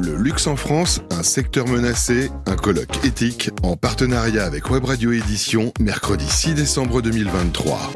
Le luxe en France, un secteur menacé, un colloque éthique en partenariat avec Web Radio Édition, mercredi 6 décembre 2023.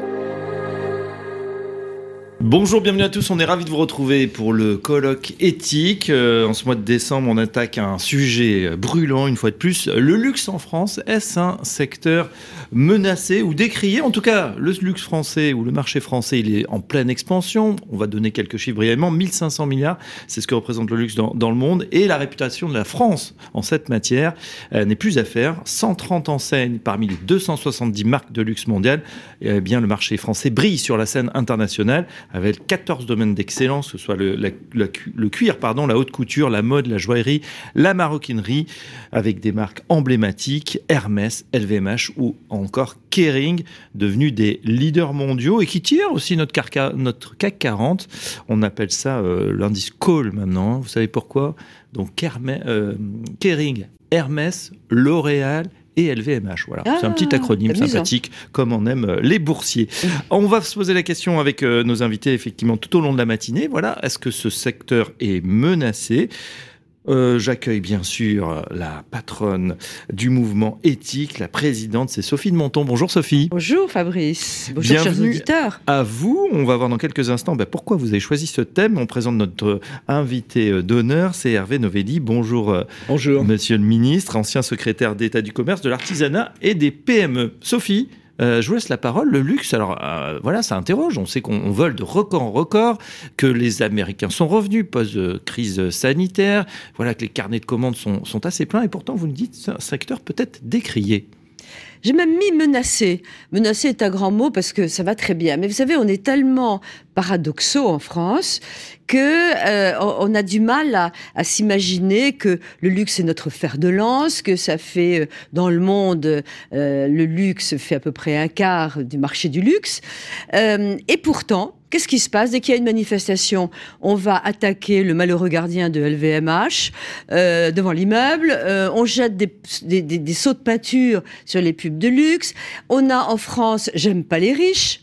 Bonjour, bienvenue à tous. On est ravis de vous retrouver pour le colloque éthique. Euh, en ce mois de décembre, on attaque un sujet brûlant une fois de plus. Le luxe en France, est-ce un secteur menacé ou décrié En tout cas, le luxe français ou le marché français, il est en pleine expansion. On va donner quelques chiffres brièvement. 1500 milliards, c'est ce que représente le luxe dans, le monde. Et la réputation de la France en cette matière euh, n'est plus à faire. 130 enseignes parmi les 270 marques de luxe mondiales. Eh bien, le marché français brille sur la scène internationale avec 14 domaines d'excellence, que ce soit le, cuir, pardon, la haute couture, la mode, la joaillerie, la maroquinerie, avec des marques emblématiques, Hermès, LVMH ou encore Kering, devenus des leaders mondiaux et qui tirent aussi notre, notre CAC 40. On appelle ça euh, l'indice Call maintenant. Hein. Vous savez pourquoi? Donc euh, Kering, Hermès, L'Oréal et LVMH. Voilà, c'est un petit ah, acronyme sympathique, comme on aime euh, les boursiers. On va se poser la question avec nos invités, effectivement, tout au long de la matinée. Voilà, est-ce que ce secteur est menacé? Euh, j'accueille bien sûr la patronne du mouvement éthique, la présidente, c'est Sophie de Monton. Bonjour Sophie. Bonjour Fabrice. Bonjour chers auditeurs. À vous, on va voir dans quelques instants ben, pourquoi vous avez choisi ce thème. On présente notre invité euh, d'honneur, c'est Hervé Novelli. Bonjour, euh, Bonjour. Monsieur le ministre, ancien secrétaire d'État du commerce, de l'artisanat et des PME. Sophie, je vous laisse la parole. Le luxe, alors euh, voilà, ça interroge. On sait qu'on vole de record en record, que les Américains sont revenus post-crise sanitaire, voilà que les carnets de commandes sont, sont assez pleins, et pourtant vous nous dites c'est un secteur peut-être décrié. J'ai même mis menacé. Menacé est un grand mot parce que ça va très bien. Mais vous savez, on est tellement paradoxaux en France que euh, on a du mal à, s'imaginer que le luxe est notre fer de lance, que ça fait euh, dans le monde euh, le luxe fait à peu près un quart du marché du luxe. Et pourtant, Qu'est-ce qui se passe Dès qu'il y a une manifestation, on va attaquer le malheureux gardien de LVMH euh, devant l'immeuble. Euh, on jette des, des, des, des, sauts de peinture sur les pubs de luxe. On a en France, j'aime pas les riches.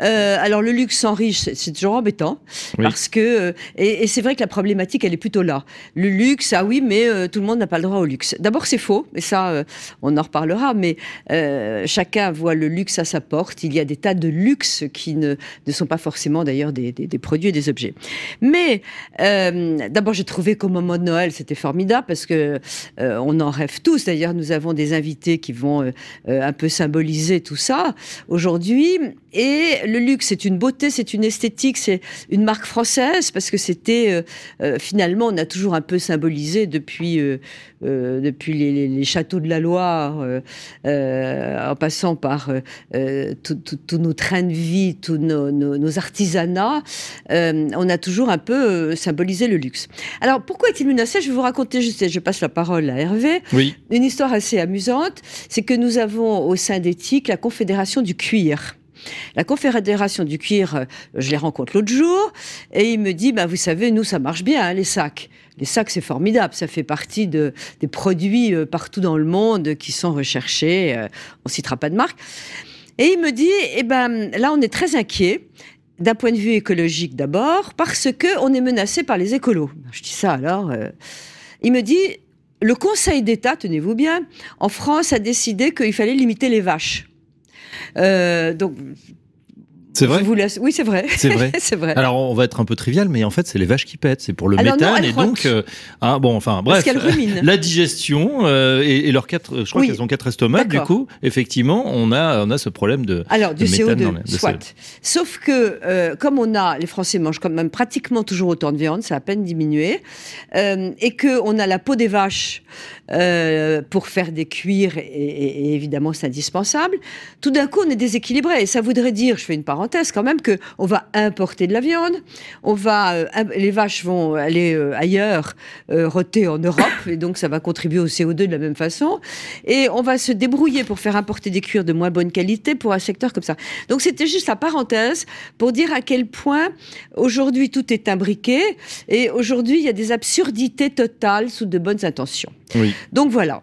Euh, alors le luxe sans riche, c'est toujours embêtant parce que euh, et, et c'est vrai que la problématique elle est plutôt là. Le luxe, ah oui, mais euh, tout le monde n'a pas le droit au luxe. D'abord c'est faux, mais ça euh, on en reparlera. Mais chacun voit le luxe à sa porte. Il y a des tas de luxe qui ne, ne sont pas forcément d'ailleurs des, produits et des objets. Mais d'abord j'ai trouvé qu'au moment de Noël c'était formidable parce que on en rêve tous. D'ailleurs nous avons des invités qui vont un peu symboliser tout ça aujourd'hui et le luxe, c'est une beauté, c'est une esthétique, c'est une marque française parce que c'était euh, euh, finalement, on a toujours un peu symbolisé depuis euh, depuis les, châteaux de la Loire, en passant par tous nos trains de vie, tous nos, artisanats, on a toujours un peu symbolisé le luxe. Alors pourquoi est-il menacé Je vais vous raconter, je, je passe la parole à Hervé, oui. une histoire assez amusante. C'est que nous avons au sein d'Éthique la Confédération du cuir. La Confédération du cuir, euh, je les rencontre l'autre jour, et il me dit, bah, vous savez, nous, ça marche bien, hein, les sacs. Les sacs, c'est formidable, ça fait partie de, des produits euh, partout dans le monde qui sont recherchés, euh, on citera pas de marque. Et il me dit, eh ben, là, on est très inquiet d'un point de vue écologique d'abord, parce que on est menacé par les écolos. Je dis ça alors. il me dit, le Conseil d'État, tenez-vous bien, en France a décidé qu'il fallait limiter les vaches. Euh, donc c'est vrai. Vous laisse... Oui, c'est vrai. C'est vrai. c'est vrai. Alors, on va être un peu trivial, mais en fait, c'est les vaches qui pètent. C'est pour le méthane et donc, euh, ah bon, enfin, bref, la digestion euh, et, et, leurs quatre, je crois qu'elles ont quatre estomacs. Du coup, effectivement, on a, on a ce problème de. Alors, du CO2, soit. Sauf que, euh, comme on a, les Français mangent quand même pratiquement toujours autant de viande, ça a à peine diminué, euh, et que on a la peau des vaches euh, pour faire des cuirs, et, et, et évidemment, c'est indispensable. Tout d'un coup, on est déséquilibré, et ça voudrait dire, je fais une parenthèse quand même que on va importer de la viande, on va euh, les vaches vont aller euh, ailleurs euh, roter en Europe et donc ça va contribuer au CO2 de la même façon et on va se débrouiller pour faire importer des cuirs de moins bonne qualité pour un secteur comme ça. Donc c'était juste la parenthèse pour dire à quel point aujourd'hui tout est imbriqué et aujourd'hui il y a des absurdités totales sous de bonnes intentions. Oui. Donc voilà.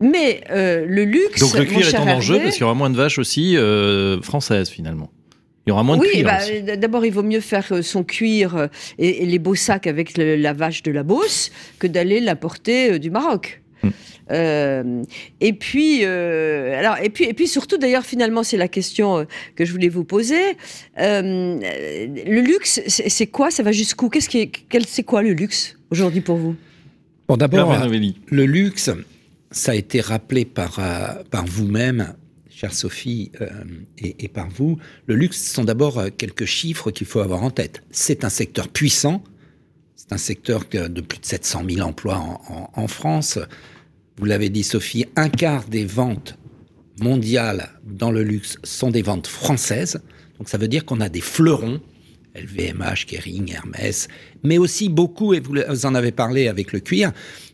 Mais euh, le luxe. Donc le cuir est en enjeu parce qu'il y aura moins de vaches aussi euh, françaises finalement. Il y aura moins de oui, cuir. bah, d- d'abord, il vaut mieux faire euh, son cuir euh, et, et les beaux sacs avec le- la vache de la Beauce que d'aller l'importer euh, du Maroc. Mm. Euh, et puis, euh, alors, et puis, et puis surtout, d'ailleurs, finalement, c'est la question euh, que je voulais vous poser. Euh, le luxe, c'est quoi? Ça va jusqu'où? Qu'est-ce qui c'est quoi le luxe aujourd'hui pour vous? Bon, d'abord, le luxe, ça a été rappelé par, euh, par vous-même, chère Sophie, euh, et, et par vous. Le luxe, ce sont d'abord euh, quelques chiffres qu'il faut avoir en tête. C'est un secteur puissant. C'est un secteur de plus de 700 000 emplois en, en- en France. Vous l'avez dit, Sophie, un quart des ventes mondiales dans le luxe sont des ventes françaises. Donc ça veut dire qu'on a des fleurons, LVMH, Kering, Hermès, mais aussi beaucoup, et vous en avez parlé avec le cuir,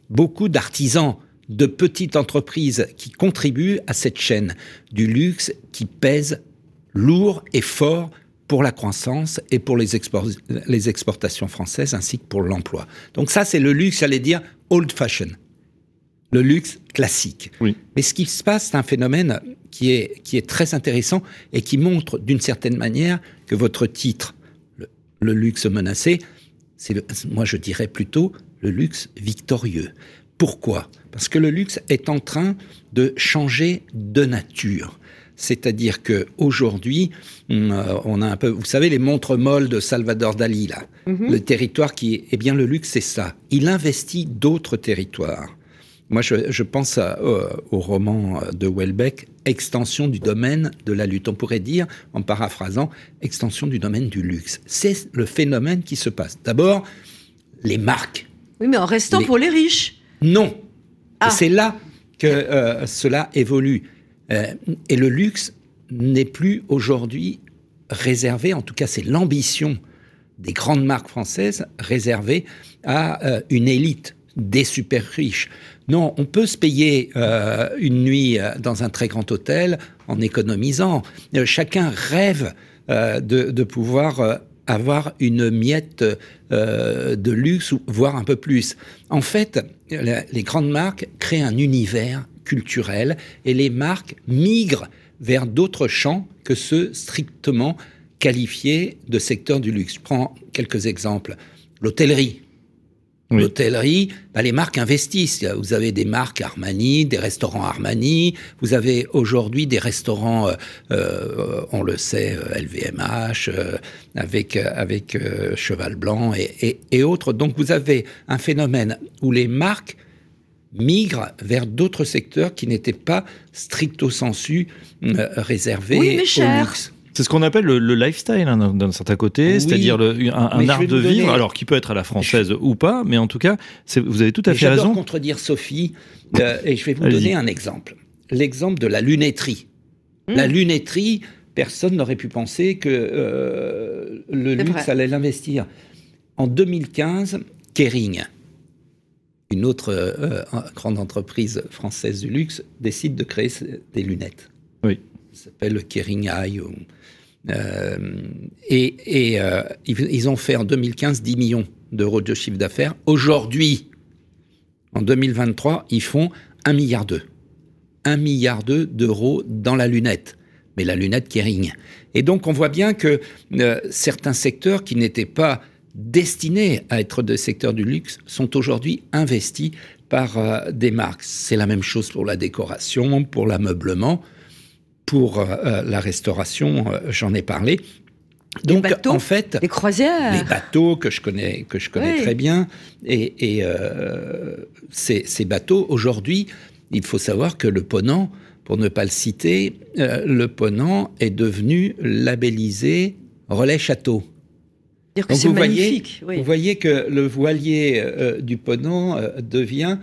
beaucoup d'artisans, de petites entreprises qui contribuent à cette chaîne du luxe qui pèse lourd et fort pour la croissance et pour les exportations françaises ainsi que pour l'emploi. Donc ça, c'est le luxe, j'allais dire, old fashion. Le luxe classique. Oui. Mais ce qui se passe, c'est un phénomène qui est, qui est très intéressant et qui montre d'une certaine manière que votre titre, le, luxe menacé, c'est moi je dirais plutôt le luxe victorieux. Pourquoi? Parce que le luxe est en train de changer de nature. C'est-à-dire que aujourd'hui, hum, euh, on a un peu, vous savez, les montres molles de Salvador Dali là, Mhm. le territoire qui, eh bien, le luxe c'est ça. Il investit d'autres territoires. Moi, je, je pense à, euh, au roman de Welbeck, Extension du domaine de la lutte. On pourrait dire, en paraphrasant, extension du domaine du luxe. C'est le phénomène qui se passe. D'abord, les marques. Oui, mais en restant Les- pour les riches. Non. Ah. C'est là que euh, cela évolue. Euh, et le luxe n'est plus aujourd'hui réservé, en tout cas c'est l'ambition des grandes marques françaises, réservée à une élite des super riches. Non, on peut se payer euh, une nuit euh, dans un très grand hôtel en économisant. Euh, chacun rêve de, de pouvoir avoir une miette de luxe, voire un peu plus. En fait, les grandes marques créent un univers culturel et les marques migrent vers d'autres champs que ceux strictement qualifiés de secteur du luxe. Je prends quelques exemples. L'hôtellerie. Oui. L'hôtellerie, bah, les marques investissent. Vous avez des marques Armani, des restaurants Armani. Vous avez aujourd'hui des restaurants, euh, euh, on le sait, euh, LVMH, euh, avec, euh, avec euh, Cheval Blanc et, et- et autres. Donc vous avez un phénomène où les marques migrent vers d'autres secteurs qui n'étaient pas stricto sensu euh, réservés Oui, mais au cher. luxe. C'est ce qu'on appelle le, le lifestyle hein, d'un certain côté, Oui. c'est-à-dire le- un, je art vais de donner- vivre, alors qui peut être à la française ou pas, mais en tout cas, c'est- vous avez tout à Et fait raison. contredire Sophie, euh, et je vais vous Allez-y. donner un exemple. L'exemple de la lunetterie. La Mm. lunetterie, personne n'aurait pu penser que euh, le C'est luxe vrai. allait l'investir. En 2015, Kering, une autre euh, grande entreprise française du luxe, décide de créer des lunettes. Oui. S'appelle Kering Eye. ou- euh, et et, euh, ils, ont fait en 2015 10 millions d'euros de chiffre d'affaires. Aujourd'hui, en 2023, ils font 1 milliard d'euros. 1 milliard d'euros dans la lunette. Mais la lunette Kering. Et donc, on voit bien que euh, certains secteurs qui n'étaient pas destinés à être des secteurs du luxe sont aujourd'hui investis par euh, des marques. C'est la même chose pour la décoration, pour l'ameublement, pour euh, euh, la restauration, euh, j'en ai parlé. Donc, bateaux, en fait, Les croisières. les bateaux que je connais, que je connais Oui. très bien. Et, et, euh, ces, ces bateaux, aujourd'hui, il faut savoir que le Ponant, pour ne pas le citer, euh, le Ponant est devenu labellisé Relais Château. Dire que Donc c'est vous voyez, magnifique. oui. vous voyez que le voilier euh, du Ponant devient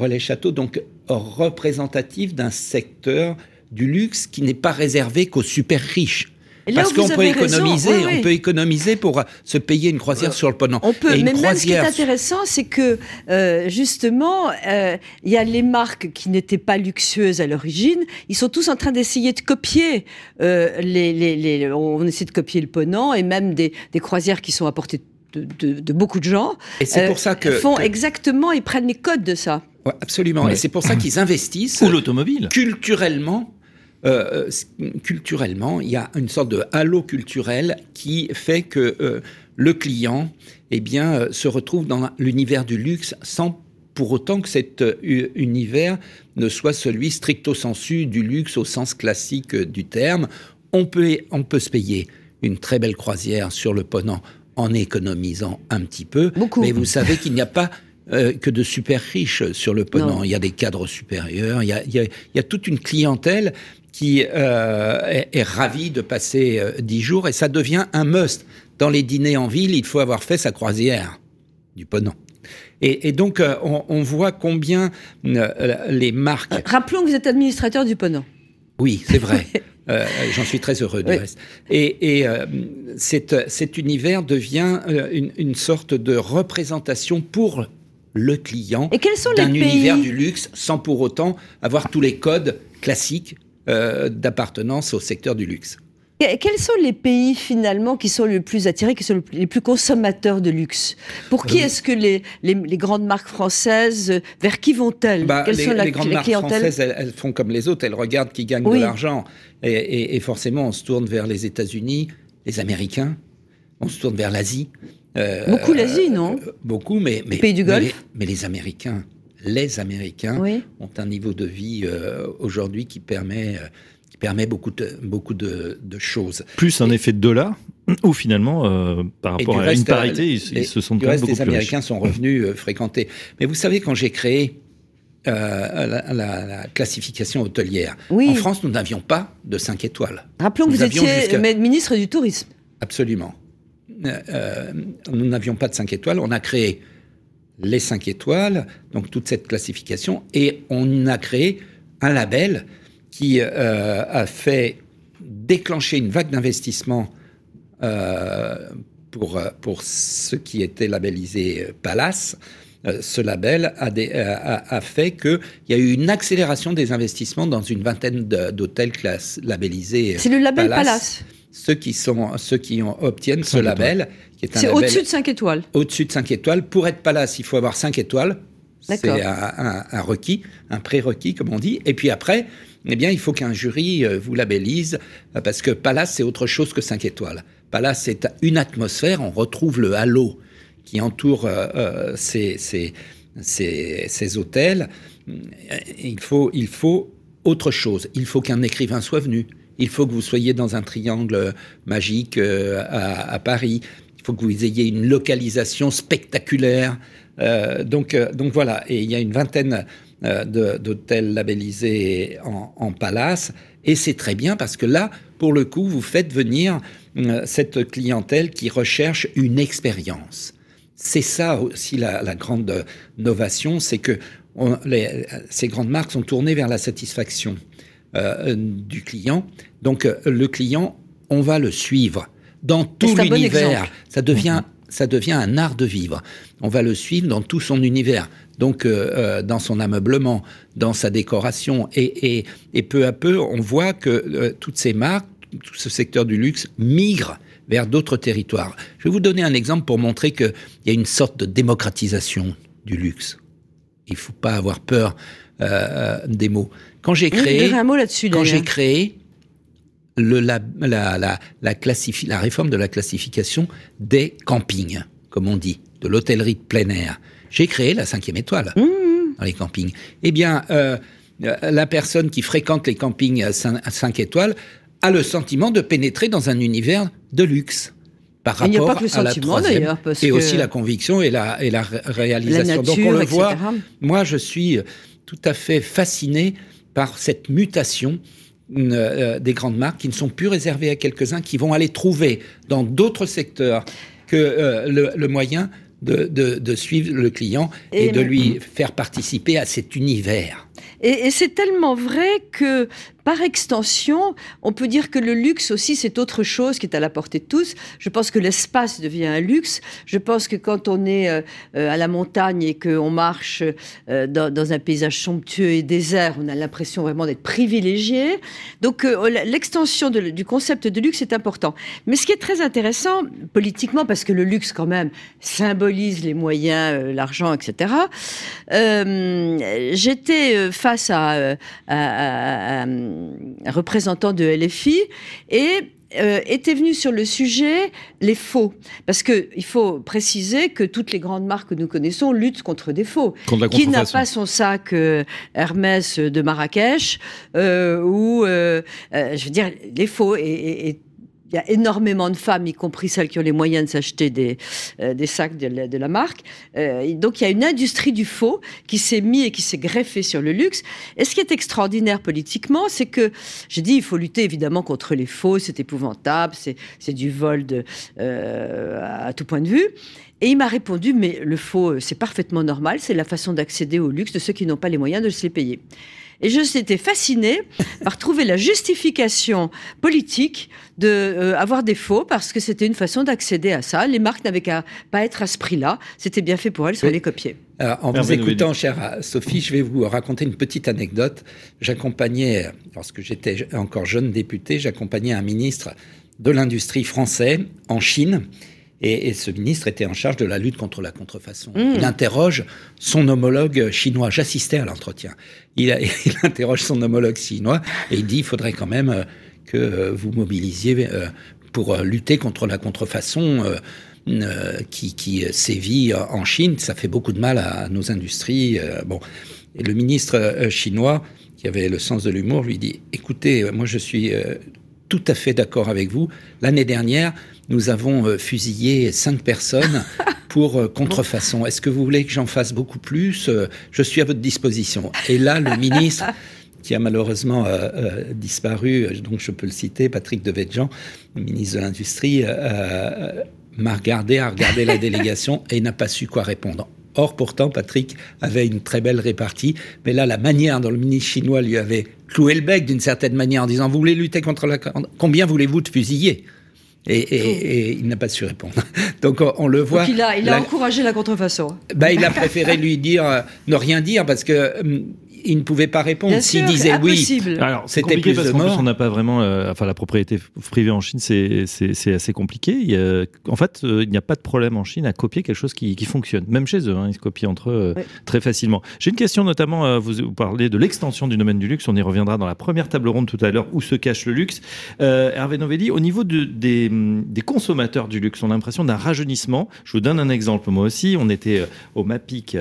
Relais Château, donc représentatif d'un secteur du luxe qui n'est pas réservé qu'aux super riches. Et là Parce qu'on peut économiser, oui, oui. on peut économiser pour euh, se payer une croisière sur le Ponant. On peut, Et une mais même ce qui est croisière- intéressant, c'est que euh, justement, euh, il y a les marques qui n'étaient pas luxueuses à l'origine. Ils sont tous en train d'essayer de copier euh, les, les, les- On essaie de copier le Ponant et même des, des croisières qui sont à portée de, de- de beaucoup de gens. Et c'est euh, pour ça que, font que- exactement, ils prennent les codes de ça. Ouais, absolument. Ouais. Et c'est pour ça qu'ils investissent Ou l'automobile. culturellement euh, culturellement, il y a une sorte de halo culturel qui fait que le client eh bien, se retrouve dans l'univers du luxe sans pour autant que cet univers ne soit celui stricto sensu du luxe au sens classique du terme. On peut, on peut se payer une très belle croisière sur le Ponant en économisant un petit peu. Mais vous savez qu'il n'y a pas euh, que de super riches sur le Ponant. Il y a des cadres supérieurs, il y a, toute une clientèle qui euh, est, ravie de passer euh, dix jours et ça devient un must. Dans les dîners en ville, il faut avoir fait sa croisière du Ponant. Et, donc, on, voit combien les marques... Rappelons que vous êtes administrateur du Ponant. Oui, c'est vrai. Euh, j'en suis très heureux du reste. Et, euh, cet, univers devient euh, une, sorte de représentation pour le client d'un univers du luxe sans pour autant avoir tous les codes classiques d'appartenance au secteur du luxe. Quels sont les pays finalement qui sont les plus attirés, qui sont les plus consommateurs de luxe? Pour qui est-ce que les, les, grandes marques françaises, vers qui vont-elles? Bah, les, sont les grandes marques françaises, elles, font comme les autres, elles regardent qui gagne de l'argent. Et, forcément, on se tourne vers les États-Unis, les Américains, on se tourne vers l'Asie. Euh, beaucoup l'Asie, non euh, Beaucoup, mais, mais, pays du Golfe. Mais, les Américains, les Américains ont un niveau de vie euh, aujourd'hui qui permet permet beaucoup de, beaucoup de, choses. Plus un effet de dollar ou finalement, par rapport à une parité, ils, se sont du reste, beaucoup les Américains sont revenus fréquenter. Mais vous savez, quand j'ai créé euh, la, classification hôtelière. En France, nous n'avions pas de 5 étoiles. Rappelons que vous étiez ministre du Tourisme. Absolument. Euh, euh, nous n'avions pas de 5 étoiles. On a créé les 5 étoiles, donc toute cette classification, et on a créé un label qui a fait déclencher une vague d'investissement pour, pour ce qui était labellisé Palace. Euh, ce label a, euh, a, a fait qu'il y a eu une accélération des investissements dans une vingtaine d'hôtels labellisés. C'est le label Palace. Ceux qui, sont, ceux qui obtiennent ce label, qui est un C'est au-dessus de 5 étoiles. Au-dessus de 5 étoiles. Pour être Palace, il faut avoir 5 étoiles. C'est un, un, requis, un prérequis, comme on dit. Et puis après, eh bien, il faut qu'un jury euh, vous labellise, parce que Palace, c'est autre chose que 5 étoiles. Palace, c'est une atmosphère, on retrouve le halo qui entourent euh, euh, ces, ces, ces, hôtels, il faut, il faut autre chose. Il faut qu'un écrivain soit venu. Il faut que vous soyez dans un triangle magique euh, à, Paris. Il faut que vous ayez une localisation spectaculaire. donc, donc voilà. Et il y a une vingtaine d'hôtels labellisés en, en, palace. Et c'est très bien parce que là, pour le coup, vous faites venir cette clientèle qui recherche une expérience. C'est ça aussi la, grande novation, c'est que ces grandes marques sont tournées vers la satisfaction euh, du client. Donc euh, le client, on va le suivre dans tout l'univers. ça devient mhm. ça devient un art de vivre. On va le suivre dans tout son univers. Donc, euh, dans son ameublement, dans sa décoration. Et, peu à peu, on voit que toutes ces marques, tout ce secteur du luxe migre vers d'autres territoires. Je vais vous donner un exemple pour montrer qu'il y a une sorte de démocratisation du luxe. Il ne faut pas avoir peur euh, des mots. Quand j'ai créé, un mot là-dessus, quand j'ai créé le, la, la, la, la, la réforme de la classification des campings, comme on dit, de l'hôtellerie de plein air, j'ai créé la cinquième étoile mmh. dans les campings. Eh bien, euh, la personne qui fréquente les campings à 5 étoiles a le sentiment de pénétrer dans un univers de luxe par rapport à la troisième, et aussi la conviction et la, et la réalisation. Donc on le voit, moi je suis tout à fait fasciné par cette mutation euh, des grandes marques qui ne sont plus réservées à quelques-uns, qui vont aller trouver dans d'autres secteurs que euh, le, le, moyen de, de, de, suivre le client et, et de lui faire participer à cet univers. Et, et c'est tellement vrai que par extension, on peut dire que le luxe aussi, c'est autre chose qui est à la portée de tous. Je pense que l'espace devient un luxe. Je pense que quand on est euh, euh, à la montagne et qu'on marche euh, dans, un paysage somptueux et désert, on a l'impression vraiment d'être privilégié. Donc l'extension du concept de luxe est important. Mais ce qui est très intéressant politiquement, parce que le luxe quand même symbolise les moyens, l'argent, etc. J'étais face à représentant de LFI et euh, était venu sur le sujet les faux. Parce qu'il faut préciser que toutes les grandes marques que nous connaissons luttent contre des faux. Qui n'a pas son sac euh, Hermès de Marrakech euh, ou, je veux dire, les faux et il y a énormément de femmes, y compris celles qui ont les moyens de s'acheter des, euh, sacs de la, marque. Euh, donc il y a une industrie du faux qui s'est mis et qui s'est greffée sur le luxe. Et ce qui est extraordinaire politiquement, c'est que j'ai dit il faut lutter évidemment contre les faux, c'est épouvantable, c'est du vol euh, à tout point de vue. Et il m'a répondu, mais le faux, c'est parfaitement normal, c'est la façon d'accéder au luxe de ceux qui n'ont pas les moyens de se les payer. Et je s'étais fascinée par trouver la justification politique de euh, avoir des faux parce que c'était une façon d'accéder à ça. Les marques n'avaient qu'à pas être à ce prix-là. C'était bien fait pour elles, soit les copier. en vous écoutant, chère Sophie, je vais vous raconter une petite anecdote. J'accompagnais, lorsque j'étais encore jeune député, j'accompagnais un ministre de l'industrie français en Chine et, ce ministre était en charge de la lutte contre la contrefaçon. Hmm. Il interroge son homologue chinois. J'assistais à l'entretien. Il, il, interroge son homologue chinois et il dit il faudrait quand même euh, que euh, vous mobilisiez euh, pour lutter contre la contrefaçon. qui, qui, sévit en Chine, ça fait beaucoup de mal à nos industries. bon, et le ministre chinois, qui avait le sens de l'humour, lui dit "Écoutez, moi je suis tout à fait d'accord avec vous. L'année dernière, nous avons euh, fusillé cinq personnes pour euh, contrefaçon. Est-ce que vous voulez que j'en fasse beaucoup plus? Euh, Je suis à votre disposition. Et là, le ministre qui a malheureusement disparu, donc je peux le citer, Patrick Devedjian, ministre de l'Industrie, m'a regardé, a regardé la délégation et n'a pas su quoi répondre. Or, pourtant, Patrick avait une très belle répartie, mais là, la manière dont le ministre chinois lui avait cloué le bec d'une certaine manière en disant Vous voulez lutter contre la. Combien voulez-vous de fusiller? Et, il n'a pas su répondre. Donc on, le voit. Donc il a, il a encouragé la contrefaçon. Bah, il a préféré lui dire euh, ne rien dire parce que hum, il ne pouvait pas répondre. S'il disait oui, alors c'était plus parce de mort. on n'a pas vraiment, euh, enfin la propriété privée en Chine, c'est assez compliqué. Il y a, en fait, euh, il n'y a pas de problème en Chine à copier quelque chose qui, qui fonctionne, même chez eux. Hein, ils se copient entre eux euh, très facilement. J'ai une question notamment. vous, vous, parlez de l'extension du domaine du luxe. On y reviendra dans la première table ronde tout à l'heure où se cache le luxe. Hervé Novelli, au niveau de, des, des, consommateurs du luxe, on a l'impression d'un rajeunissement. Je vous donne un exemple. Moi aussi, on était au MAPIC,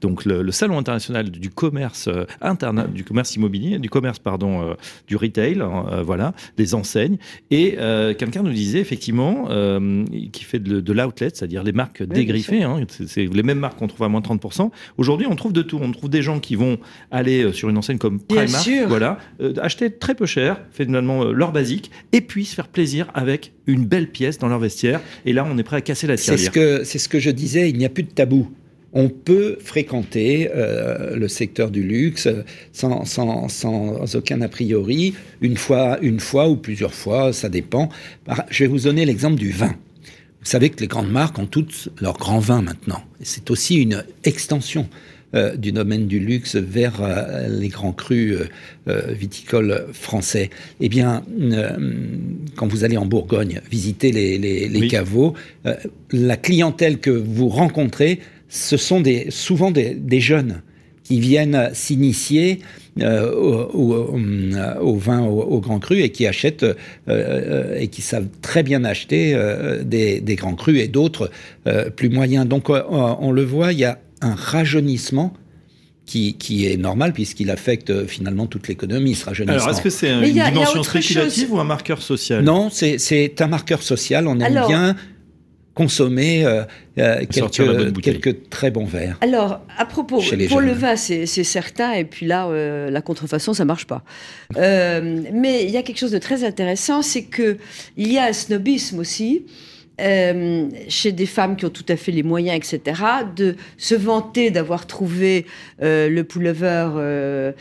donc le, le salon international du commerce internet du commerce immobilier, du commerce pardon, euh, du retail, hein, euh, voilà, des enseignes. Et euh, quelqu'un nous disait effectivement qui fait de, l'outlet, c'est-à-dire les marques dégriffées, hein, c'est les mêmes marques qu'on trouve à moins 30%. Aujourd'hui, on trouve de tout. On trouve des gens qui vont aller sur une enseigne comme Primark, voilà, acheter très peu cher, finalement leur basique, et puis se faire plaisir avec une belle pièce dans leur vestiaire. Et là, on est prêt à casser la tirelire. C'est ce que, c'est ce que je disais. Il n'y a plus de tabou on peut fréquenter euh, le secteur du luxe sans, aucun a priori, une fois, une fois ou plusieurs fois, ça dépend. Je vais vous donner l'exemple du vin. Vous savez que les grandes marques ont toutes leur grand vin maintenant. C'est aussi une extension euh, du domaine du luxe vers euh, les grands crus viticoles français. Eh bien, quand vous allez en Bourgogne visiter les, caveaux, la clientèle que vous rencontrez, ce sont des, souvent des, jeunes qui viennent s'initier euh, au, vin au, grand cru et qui achètent euh, et qui savent très bien acheter euh, des, grands crus et d'autres plus moyens. Donc on le voit, il y a un rajeunissement qui, est normal puisqu'il affecte finalement toute l'économie, ce rajeunissement. Alors, est-ce que c'est une dimension spéculative ou un marqueur social? Non, c'est un marqueur social. On aime bien consommer euh, euh, quelques, très bons verres. Alors, à propos, pour le vin, c'est certain, et puis là, euh, la contrefaçon, ça marche pas. mais il y a quelque chose de très intéressant, c'est que il y a un snobisme aussi. Euh, chez des femmes qui ont tout à fait les moyens, etc., de se vanter d'avoir trouvé euh, le pullover euh,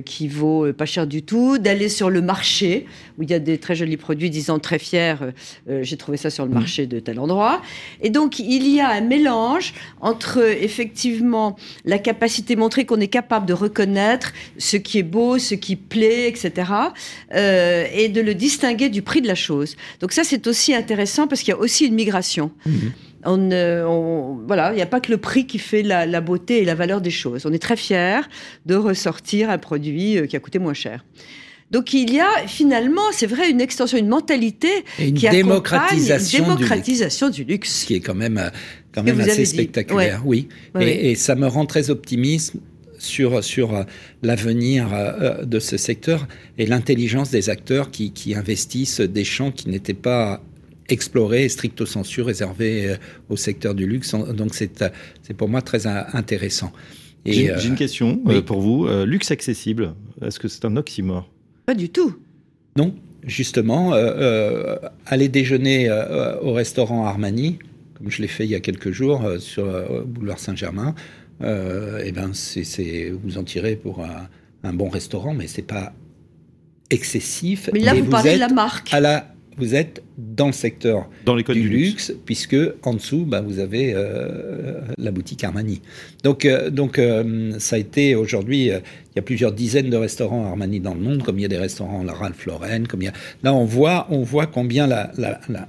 qui vaut pas cher du tout, d'aller sur le marché où il y a des très jolis produits, disant très fiers, j'ai trouvé ça sur le mmh. marché de tel endroit. Et donc il y a un mélange entre effectivement la capacité montrer qu'on est capable de reconnaître ce qui est beau, ce qui plaît, etc., et de le distinguer du prix de la chose. Donc ça c'est aussi intéressant parce qu'il y a aussi une migration. Mhm. On, voilà, il n'y a pas que le prix qui fait la, beauté et la valeur des choses. On est très fiers de ressortir un produit euh, qui a coûté moins cher. Donc il y a finalement, c'est vrai, une extension, une mentalité Et une qui démocratisation, accompagne une démocratisation du luxe. Qui est quand même, euh, quand même assez spectaculaire. Oui. Ouais, et, ouais. et ça me rend très optimiste sur, sur euh, l'avenir de ce secteur et l'intelligence des acteurs qui, qui investissent des champs qui n'étaient pas explorés, stricto sensu, réservés euh, au secteur du luxe. Donc c'est euh, c'est pour moi très in- intéressant. Et, J'ai euh, une question oui. euh, pour vous. Euh, luxe accessible, est-ce que c'est un oxymore? Pas du tout. Non, justement, euh, euh, aller déjeuner euh, au restaurant Armani, comme je l'ai fait il y a quelques jours euh, sur euh, boulevard Saint-Germain, euh, eh ben c'est, c'est- vous en tirez pour un, un bon restaurant, mais c'est pas excessif. Mais là, Et vous, parlez êtes de la marque. à la, vous êtes dans le secteur Dans les codes du, du, luxe, puisque en dessous, bah, vous avez euh, la boutique Armani. Donc, euh, donc euh, ça a été aujourd'hui, il y a plusieurs dizaines de restaurants Armani dans le monde, comme il y a des restaurants la Ralph Lauren, comme il y a... Là, on voit, on voit combien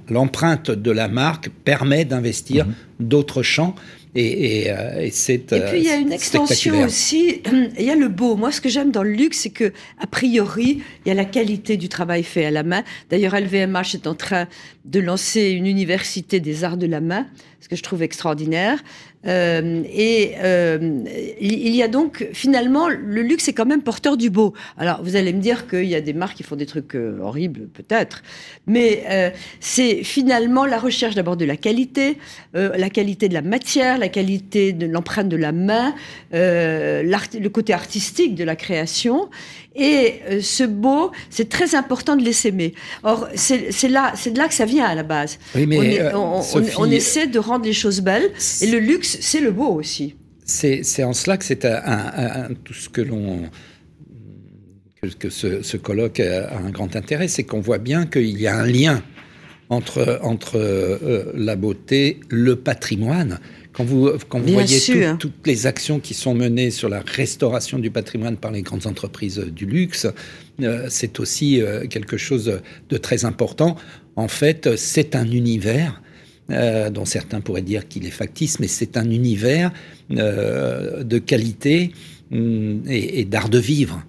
l'empreinte de la marque permet d'investir d'autres champs, et, et, euh, et c'est Et puis il y a euh, une extension aussi. Il y a le beau. Moi, ce que j'aime dans le luxe, c'est que a priori, il y a la qualité du travail fait à la main. D'ailleurs, LVMH est en train de lancer une université des arts de la main, ce que je trouve extraordinaire. Euh, et euh, il y a donc finalement le luxe est quand même porteur du beau. Alors vous allez me dire qu'il y a des marques qui font des trucs euh, horribles peut-être, mais c'est finalement la recherche d'abord de la qualité, la qualité de la matière, la qualité de l'empreinte de la main, le côté artistique de la création. Et euh, ce beau, c'est très important de les s'aimer. Or, c'est là, c'est de là que ça vient à la base. Oui, mais on, est- euh, on- on- Sophie, on essaie de rendre les choses belles. Et le luxe, c'est le beau aussi. C'est en cela que c'est un, un- un- tout ce que l'on que, ce, ce colloque a, a un grand intérêt, c'est qu'on voit bien qu'il y a un lien entre entre euh, la beauté, le patrimoine. Quand vous quand vous Bien voyez tout- toutes les actions qui sont menées sur la restauration du patrimoine par les grandes entreprises du luxe, euh, c'est aussi euh, quelque chose de très important. En fait, c'est un univers euh, dont certains pourraient dire qu'il est factice, mais c'est un univers euh, de qualité hum, et, et d'art de vivre,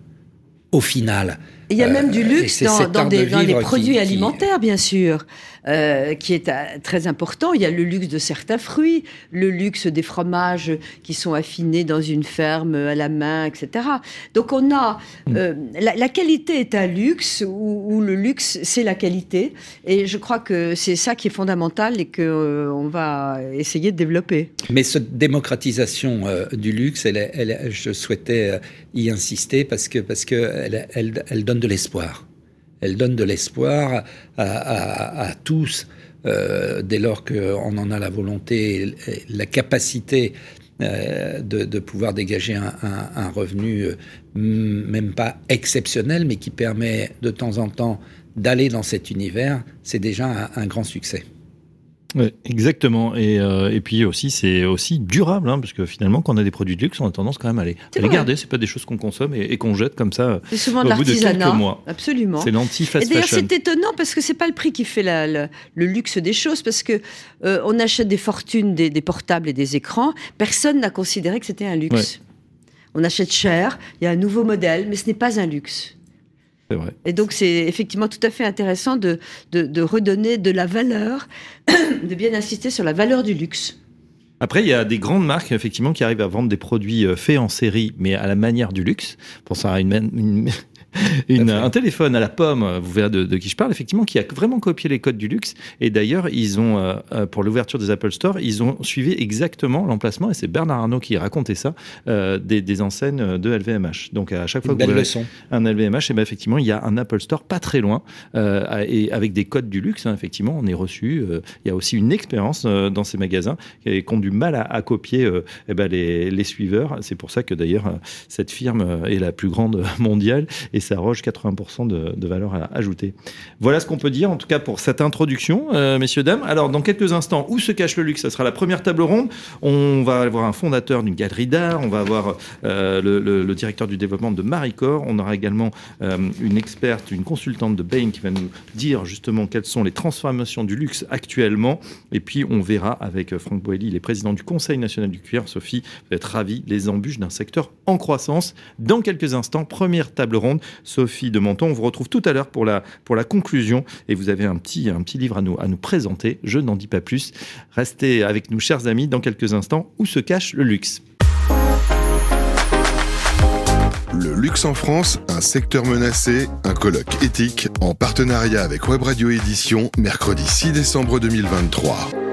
au final. Il y a Euh, même du luxe dans, des, de dans les qui- produits qui- alimentaires, bien sûr, euh, qui est euh, très important. Il y a le luxe de certains fruits, le luxe des fromages qui sont affinés dans une ferme à la main, etc. Donc on a Mm. euh, la, la qualité est un luxe ou, le luxe c'est la qualité. Et je crois que c'est ça qui est fondamental et que euh, on va essayer de développer. Mais cette démocratisation du luxe, elle, elle je souhaitais y insister parce que parce que elle, elle, elle donne de l'espoir. Elle donne de l'espoir à, tous euh, dès lors qu'on en a la volonté, la capacité euh, de, pouvoir dégager un, revenu euh, même pas exceptionnel, mais qui permet de temps en temps d'aller dans cet univers. C'est déjà un grand succès. Ouais, exactement. Et, euh, et puis aussi, c'est aussi durable, hein, parce que finalement, quand on a des produits de luxe, on a tendance quand même à les, à les garder. C'est pas des choses qu'on consomme et, et qu'on jette comme ça. C'est souvent Au de l'artisanat. Absolument. C'est Et l'anti-fast d'ailleurs, c'est étonnant parce que c'est pas le prix qui fait la- la- le luxe des choses, parce que euh, on achète des fortunes, des, des portables et des écrans. Personne n'a considéré que c'était un luxe. On achète cher, il y a un nouveau modèle, mais ce n'est pas un luxe. Vrai. Et donc, c'est effectivement tout à fait intéressant de, de, de redonner de la valeur, de bien insister sur la valeur du luxe. Après, il y a des grandes marques effectivement qui arrivent à vendre des produits euh, faits en série, mais à la manière du luxe. Pensons à une- une- un téléphone à la pomme, vous verrez de, de qui je parle, effectivement, qui a vraiment copié les codes du luxe. Et d'ailleurs, ils ont, euh, euh, pour l'ouverture des Apple Store, ils ont suivi exactement l'emplacement, et c'est Bernard Arnault qui racontait ça, euh, des, des enseignes de LVMH. Donc à chaque fois Une que vous leçon. un LVMH, et ben effectivement, il y a un Apple Store pas très loin, euh, et avec des codes du luxe, hein, effectivement, on est reçu. il y a aussi une expérience dans ces magasins et qui ont du mal à, à copier euh, eh ben, les, les suiveurs. C'est pour ça que d'ailleurs, cette firme est la plus grande mondiale et s'arroge 80% de, de valeur ajoutée. Voilà ce qu'on peut dire, en tout cas, pour cette introduction, euh, messieurs, dames. Alors, dans quelques instants, où se cache le luxe? Ça sera la première table ronde. On va avoir un fondateur d'une galerie d'art, on va avoir euh, le, directeur du développement de Maricor, on aura également euh, une experte, une consultante de Bain qui va nous dire justement quelles sont les transformations du luxe actuellement. Et puis, on verra avec Franck Boelli, il est président du Conseil national du cuir. Sophie, vous êtes ravie, les embûches d'un secteur en croissance. Dans quelques instants, première table ronde Sophie de Menton. On vous retrouve tout à l'heure pour la, conclusion et vous avez un petit, un petit livre à nous, à nous présenter. Je n'en dis pas plus. Restez avec nous, chers amis, dans quelques instants. Où se cache le luxe? Le luxe en France, un secteur menacé, un colloque éthique en partenariat avec Web Radio Édition, mercredi 6 décembre 2023.